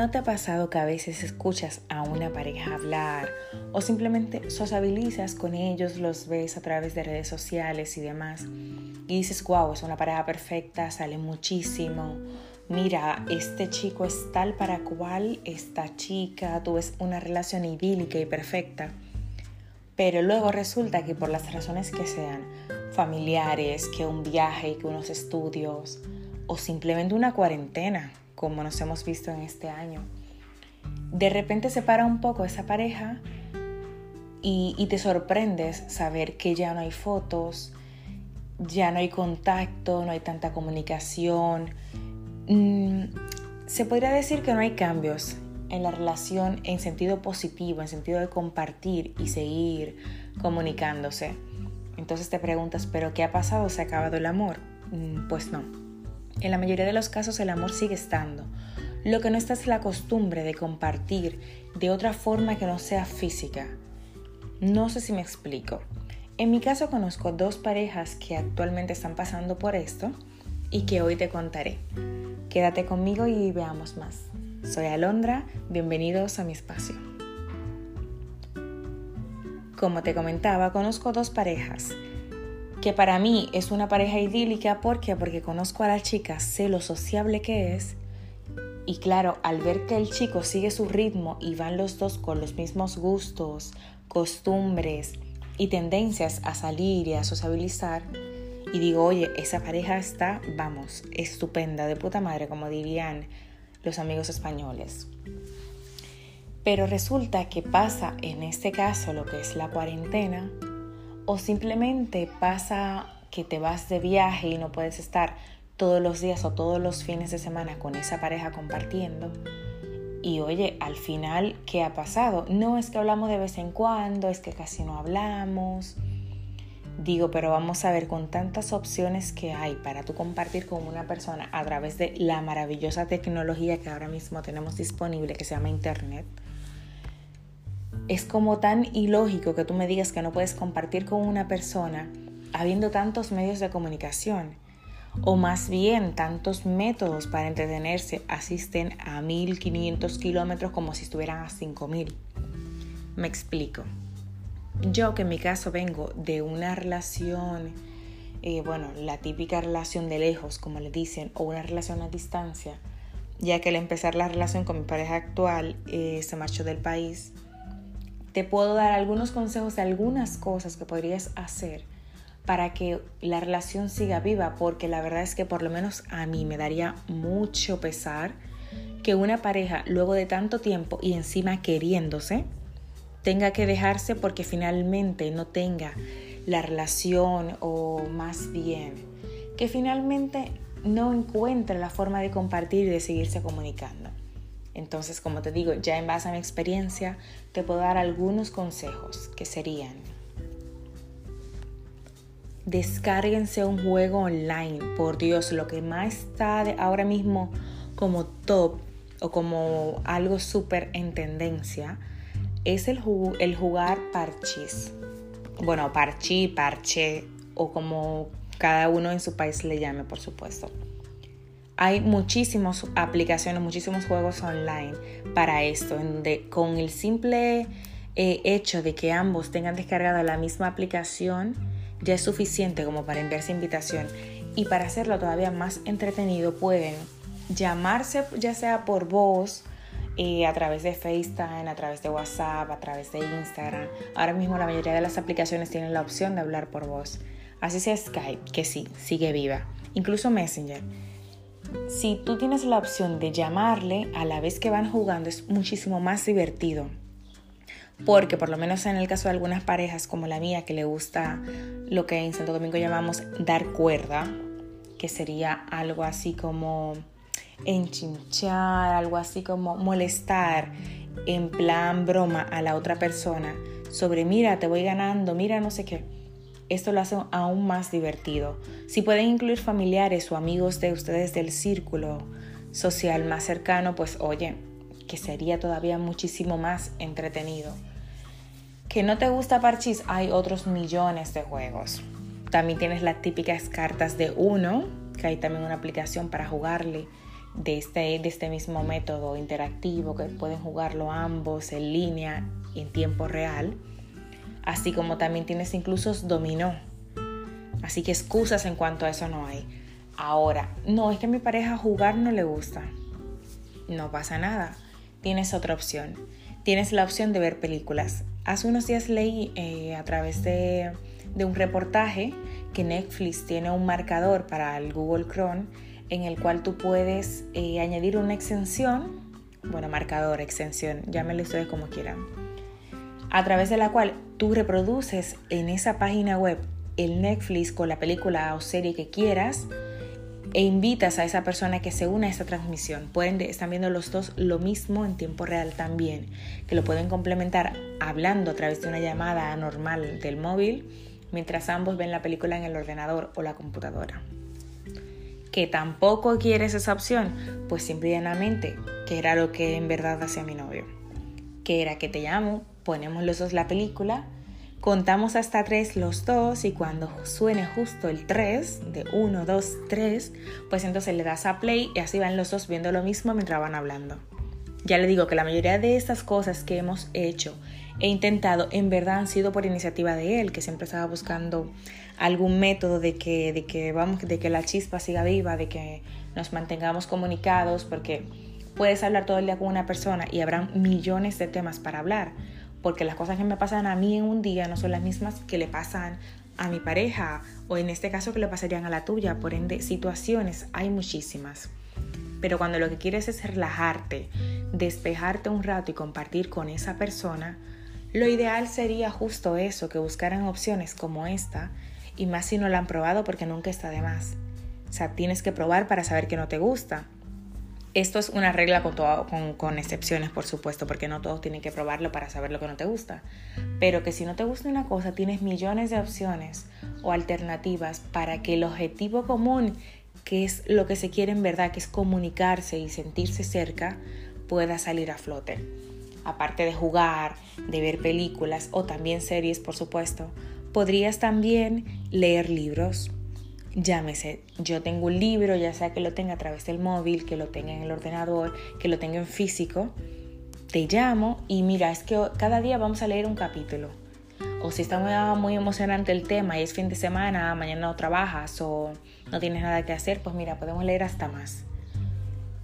¿No te ha pasado que a veces escuchas a una pareja hablar o simplemente sociabilizas con ellos, los ves a través de redes sociales y demás y dices, wow, es una pareja perfecta, sale muchísimo, mira, este chico es tal para cual, esta chica, tú ves una relación idílica y perfecta, pero luego resulta que por las razones que sean, familiares, que un viaje, que unos estudios o simplemente una cuarentena, como nos hemos visto en este año. De repente se para un poco esa pareja y, te sorprendes saber que ya no hay fotos, ya no hay contacto, no hay tanta comunicación. Mm, se podría decir que no hay cambios en la relación en sentido positivo, en sentido de compartir y seguir comunicándose. Entonces te preguntas, ¿pero qué ha pasado? ¿Se ha acabado el amor? Mm, pues no. En la mayoría de los casos el amor sigue estando. Lo que no está es la costumbre de compartir de otra forma que no sea física. No sé si me explico. En mi caso conozco dos parejas que actualmente están pasando por esto y que hoy te contaré. Quédate conmigo y veamos más. Soy Alondra, bienvenidos a mi espacio. Como te comentaba, conozco dos parejas que para mí es una pareja idílica. ¿Por qué? Porque conozco a la chica, sé lo sociable que es. Y claro, al ver que el chico sigue su ritmo y van los dos con los mismos gustos, costumbres y tendencias a salir y a sociabilizar, y digo, oye, esa pareja está, vamos, estupenda, de puta madre, como dirían los amigos españoles. Pero resulta que pasa en este caso lo que es la cuarentena o simplemente pasa que te vas de viaje y no puedes estar todos los días o todos los fines de semana con esa pareja compartiendo. Y oye, al final, ¿qué ha pasado? No es que hablamos de vez en cuando, es que casi no hablamos. Digo, pero vamos a ver, con tantas opciones que hay para tú compartir con una persona a través de la maravillosa tecnología que ahora mismo tenemos disponible, que se llama Internet, es como tan ilógico que tú me digas que no puedes compartir con una persona habiendo tantos medios de comunicación o más bien tantos métodos para entretenerse asisten a 1500 kilómetros como si estuvieran a 5000. Me explico. Yo que en mi caso vengo de una relación, eh, bueno, la típica relación de lejos, como le dicen, o una relación a distancia, ya que al empezar la relación con mi pareja actual eh, se marchó del país, te puedo dar algunos consejos de algunas cosas que podrías hacer para que la relación siga viva, porque la verdad es que por lo menos a mí me daría mucho pesar que una pareja luego de tanto tiempo y encima queriéndose tenga que dejarse porque finalmente no tenga la relación o más bien que finalmente no encuentre la forma de compartir y de seguirse comunicando. Entonces, como te digo, ya en base a mi experiencia, te puedo dar algunos consejos que serían, descárguense un juego online, por Dios, lo que más está ahora mismo como top o como algo súper en tendencia es el, jugar parchís. Bueno, parchí, parche o como cada uno en su país le llame, por supuesto. Hay muchísimas aplicaciones, muchísimos juegos online para esto, donde con el simple eh, hecho de que ambos tengan descargada la misma aplicación, ya es suficiente como para enviarse invitación. Y para hacerlo todavía más entretenido, pueden llamarse ya sea por voz, eh, a través de FaceTime, a través de WhatsApp, a través de Instagram. Ahora mismo la mayoría de las aplicaciones tienen la opción de hablar por voz. Así sea Skype, que sí, sigue viva. Incluso Messenger si tú tienes la opción de llamarle a la vez que van jugando, es muchísimo más divertido. Porque por lo menos en el caso de algunas parejas como la mía, que le gusta lo que en Santo Domingo llamamos dar cuerda, que sería algo así como enchinchar, algo así como molestar en plan broma a la otra persona sobre mira, te voy ganando, mira, no sé qué esto lo hace aún más divertido. Si pueden incluir familiares o amigos de ustedes del círculo social más cercano, pues oye, que sería todavía muchísimo más entretenido. Que no te gusta Parchís, hay otros millones de juegos. También tienes las típicas cartas de uno, que hay también una aplicación para jugarle, de este, de este mismo método interactivo que pueden jugarlo ambos en línea en tiempo real. Así como también tienes incluso dominó. Así que excusas en cuanto a eso no hay. Ahora, no, es que a mi pareja jugar no le gusta. No pasa nada. Tienes otra opción. Tienes la opción de ver películas. Hace unos días leí eh, a través de, de un reportaje que Netflix tiene un marcador para el Google Chrome en el cual tú puedes eh, añadir una extensión, bueno, marcador, extensión, llámenle ustedes como quieran, a través de la cual tú reproduces en esa página web el Netflix con la película o serie que quieras e invitas a esa persona que se una a esta transmisión. Pueden están viendo los dos lo mismo en tiempo real también, que lo pueden complementar hablando a través de una llamada normal del móvil mientras ambos ven la película en el ordenador o la computadora. Que tampoco quieres esa opción, pues simplemente, que era lo que en verdad hacía mi novio, que era que te llamo, ponemos los dos la película, contamos hasta tres los dos y cuando suene justo el 3, de 1, 2, 3, pues entonces le das a play y así van los dos viendo lo mismo mientras van hablando. Ya le digo que la mayoría de estas cosas que hemos hecho e intentado en verdad han sido por iniciativa de él, que siempre estaba buscando algún método de que, de que, vamos, de que la chispa siga viva, de que nos mantengamos comunicados, porque puedes hablar todo el día con una persona y habrá millones de temas para hablar, porque las cosas que me pasan a mí en un día no son las mismas que le pasan a mi pareja o en este caso que le pasarían a la tuya, por ende situaciones hay muchísimas. Pero cuando lo que quieres es relajarte, despejarte un rato y compartir con esa persona, lo ideal sería justo eso, que buscaran opciones como esta y más si no la han probado porque nunca está de más. O sea, tienes que probar para saber que no te gusta. Esto es una regla con, con, con, excepciones, por supuesto, porque no todos tienen que probarlo para saber lo que no te gusta. Pero que si no te gusta una cosa, tienes millones de opciones o alternativas para que el objetivo común, que es lo que se quiere en verdad, que es comunicarse y sentirse cerca, pueda salir a flote. Aparte de jugar, de ver películas o también series, por supuesto, Podrías también leer libros. Llámese, yo tengo un libro, ya sea que lo tenga a través del móvil, que lo tenga en el ordenador, que lo tenga en físico. Te llamo y mira, es que cada día vamos a leer un capítulo. O si está muy, emocionante el tema y es fin de semana, mañana no trabajas o no tienes nada que hacer, pues mira, podemos leer hasta más.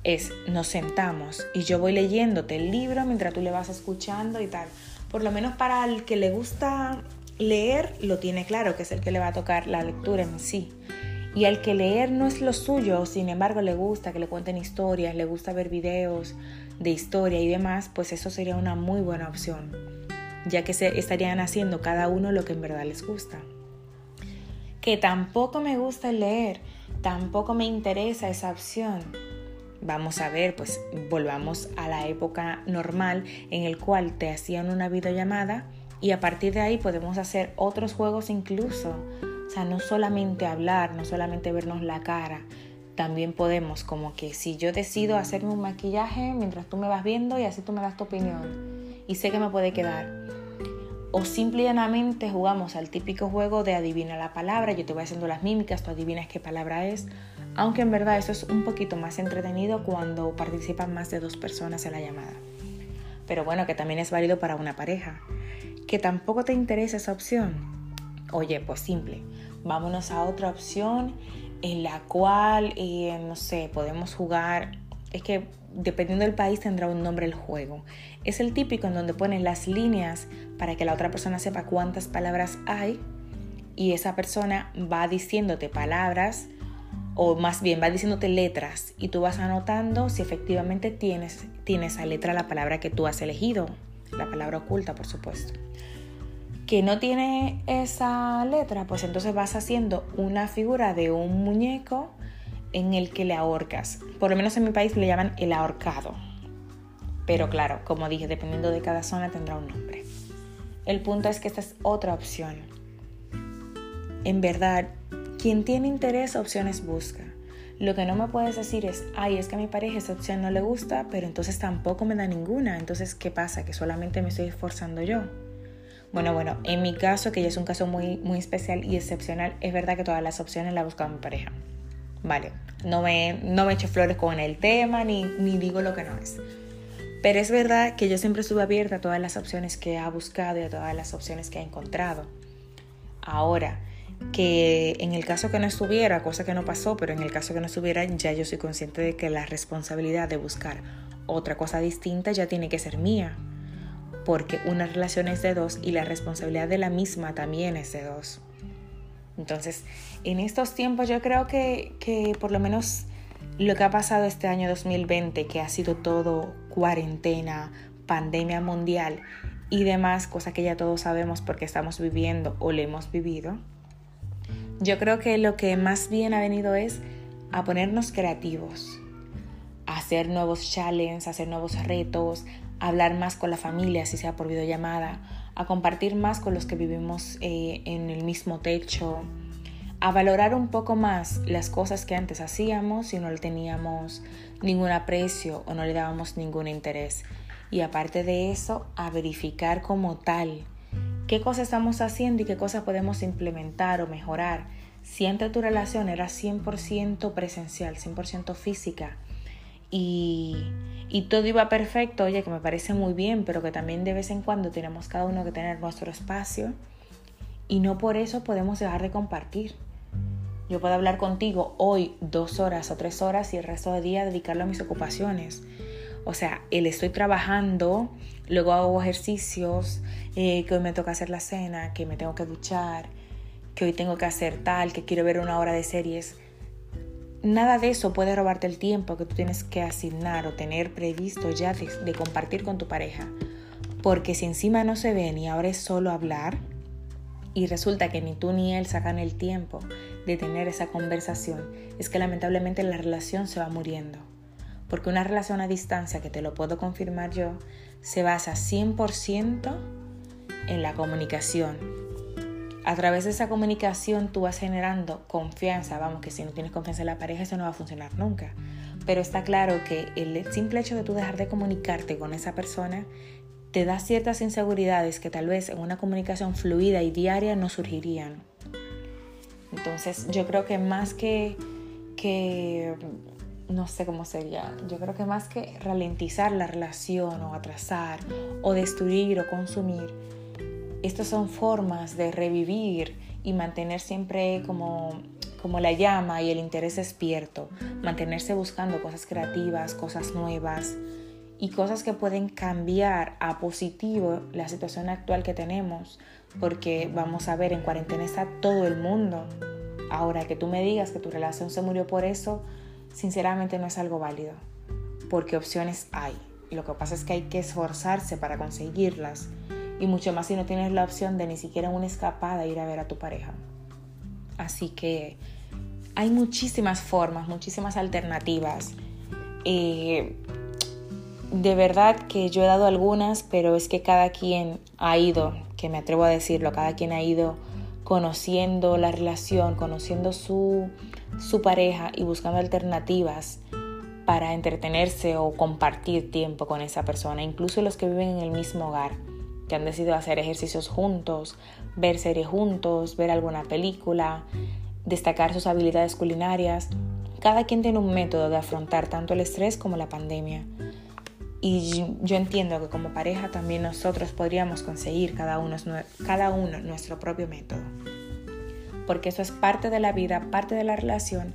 Es, nos sentamos y yo voy leyéndote el libro mientras tú le vas escuchando y tal. Por lo menos para el que le gusta leer lo tiene claro, que es el que le va a tocar la lectura en sí. Y al que leer no es lo suyo, sin embargo le gusta que le cuenten historias, le gusta ver videos de historia y demás, pues eso sería una muy buena opción, ya que se estarían haciendo cada uno lo que en verdad les gusta. Que tampoco me gusta leer, tampoco me interesa esa opción. Vamos a ver, pues volvamos a la época normal en el cual te hacían una videollamada y a partir de ahí podemos hacer otros juegos incluso. O sea, no solamente hablar, no solamente vernos la cara. También podemos como que si yo decido hacerme un maquillaje mientras tú me vas viendo y así tú me das tu opinión y sé que me puede quedar. O simplemente jugamos al típico juego de adivina la palabra, yo te voy haciendo las mímicas, tú adivinas qué palabra es. Aunque en verdad eso es un poquito más entretenido cuando participan más de dos personas en la llamada. Pero bueno, que también es válido para una pareja que tampoco te interesa esa opción, oye, pues simple, vámonos a otra opción en la cual, eh, no sé, podemos jugar, es que dependiendo del país tendrá un nombre el juego. Es el típico en donde pones las líneas para que la otra persona sepa cuántas palabras hay y esa persona va diciéndote palabras o más bien va diciéndote letras y tú vas anotando si efectivamente tienes, tienes esa letra la palabra que tú has elegido la palabra oculta, por supuesto, que no tiene esa letra, pues entonces vas haciendo una figura de un muñeco en el que le ahorcas. Por lo menos en mi país le llaman el ahorcado. Pero claro, como dije, dependiendo de cada zona tendrá un nombre. El punto es que esta es otra opción. En verdad, quien tiene interés, opciones busca. Lo que no me puedes decir es, ay, es que a mi pareja esa opción no le gusta, pero entonces tampoco me da ninguna. Entonces, ¿qué pasa? Que solamente me estoy esforzando yo. Bueno, bueno, en mi caso, que ya es un caso muy, muy especial y excepcional, es verdad que todas las opciones las busca mi pareja. vale, no me, no me echo flores con el tema ni, ni digo lo que no es. Pero es verdad que yo siempre estuve abierta a todas las opciones que ha buscado y a todas las opciones que ha encontrado. Ahora, que en el caso que no estuviera, cosa que no pasó, pero en el caso que no estuviera, ya yo soy consciente de que la responsabilidad de buscar otra cosa distinta ya tiene que ser mía, porque una relación es de dos y la responsabilidad de la misma también es de dos. Entonces, en estos tiempos yo creo que, que por lo menos lo que ha pasado este año 2020, que ha sido todo cuarentena, pandemia mundial y demás, cosas que ya todos sabemos porque estamos viviendo o le hemos vivido, yo creo que lo que más bien ha venido es a ponernos creativos, a hacer nuevos challenges, a hacer nuevos retos, a hablar más con la familia, si sea por videollamada, a compartir más con los que vivimos eh, en el mismo techo, a valorar un poco más las cosas que antes hacíamos y no le teníamos ningún aprecio o no le dábamos ningún interés. Y aparte de eso, a verificar como tal qué cosas estamos haciendo y qué cosas podemos implementar o mejorar. Si tu relación era 100% presencial, 100% física y, y todo iba perfecto, oye, que me parece muy bien, pero que también de vez en cuando tenemos cada uno que tener nuestro espacio y no por eso podemos dejar de compartir. Yo puedo hablar contigo hoy dos horas o tres horas y el resto del día dedicarlo a mis ocupaciones. O sea, el estoy trabajando, luego hago ejercicios, eh, que hoy me toca hacer la cena, que me tengo que duchar, que hoy tengo que hacer tal, que quiero ver una hora de series. Nada de eso puede robarte el tiempo que tú tienes que asignar o tener previsto ya de, de compartir con tu pareja. Porque si encima no se ven y ahora es solo hablar, y resulta que ni tú ni él sacan el tiempo de tener esa conversación, es que lamentablemente la relación se va muriendo. Porque una relación a distancia, que te lo puedo confirmar yo, se basa 100% en la comunicación. A través de esa comunicación tú vas generando confianza. Vamos, que si no tienes confianza en la pareja, eso no va a funcionar nunca. Pero está claro que el simple hecho de tú dejar de comunicarte con esa persona te da ciertas inseguridades que tal vez en una comunicación fluida y diaria no surgirían. Entonces yo creo que más que, que no sé cómo sería, yo creo que más que ralentizar la relación o atrasar o destruir o consumir, estas son formas de revivir y mantener siempre como, como la llama y el interés despierto, mantenerse buscando cosas creativas, cosas nuevas y cosas que pueden cambiar a positivo la situación actual que tenemos, porque vamos a ver, en cuarentena está todo el mundo. Ahora que tú me digas que tu relación se murió por eso, sinceramente no es algo válido, porque opciones hay. Lo que pasa es que hay que esforzarse para conseguirlas, y mucho más si no tienes la opción de ni siquiera una escapada ir a ver a tu pareja. Así que hay muchísimas formas, muchísimas alternativas. Eh, de verdad que yo he dado algunas, pero es que cada quien ha ido, que me atrevo a decirlo, cada quien ha ido conociendo la relación, conociendo su, su pareja y buscando alternativas para entretenerse o compartir tiempo con esa persona, incluso los que viven en el mismo hogar, que han decidido hacer ejercicios juntos, ver series juntos, ver alguna película, destacar sus habilidades culinarias. Cada quien tiene un método de afrontar tanto el estrés como la pandemia. Y yo entiendo que como pareja también nosotros podríamos conseguir cada uno, cada uno nuestro propio método porque eso es parte de la vida, parte de la relación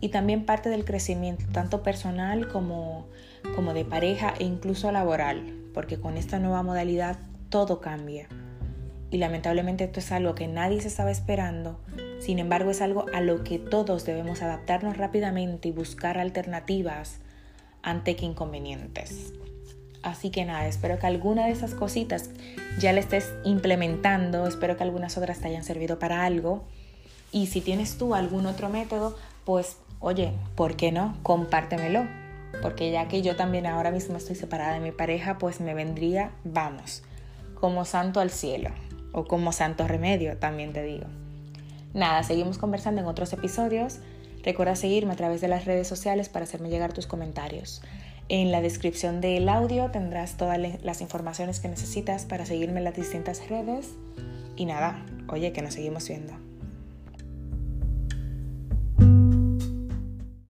y también parte del crecimiento, tanto personal como, como de pareja e incluso laboral, porque con esta nueva modalidad todo cambia. Y lamentablemente esto es algo que nadie se estaba esperando, sin embargo es algo a lo que todos debemos adaptarnos rápidamente y buscar alternativas ante que inconvenientes. Así que nada, espero que alguna de esas cositas ya la estés implementando, espero que algunas otras te hayan servido para algo. Y si tienes tú algún otro método, pues oye, ¿por qué no? Compártemelo. Porque ya que yo también ahora mismo estoy separada de mi pareja, pues me vendría, vamos, como santo al cielo. O como santo remedio, también te digo. Nada, seguimos conversando en otros episodios. Recuerda seguirme a través de las redes sociales para hacerme llegar tus comentarios. En la descripción del audio tendrás todas las informaciones que necesitas para seguirme en las distintas redes. Y nada, oye, que nos seguimos viendo.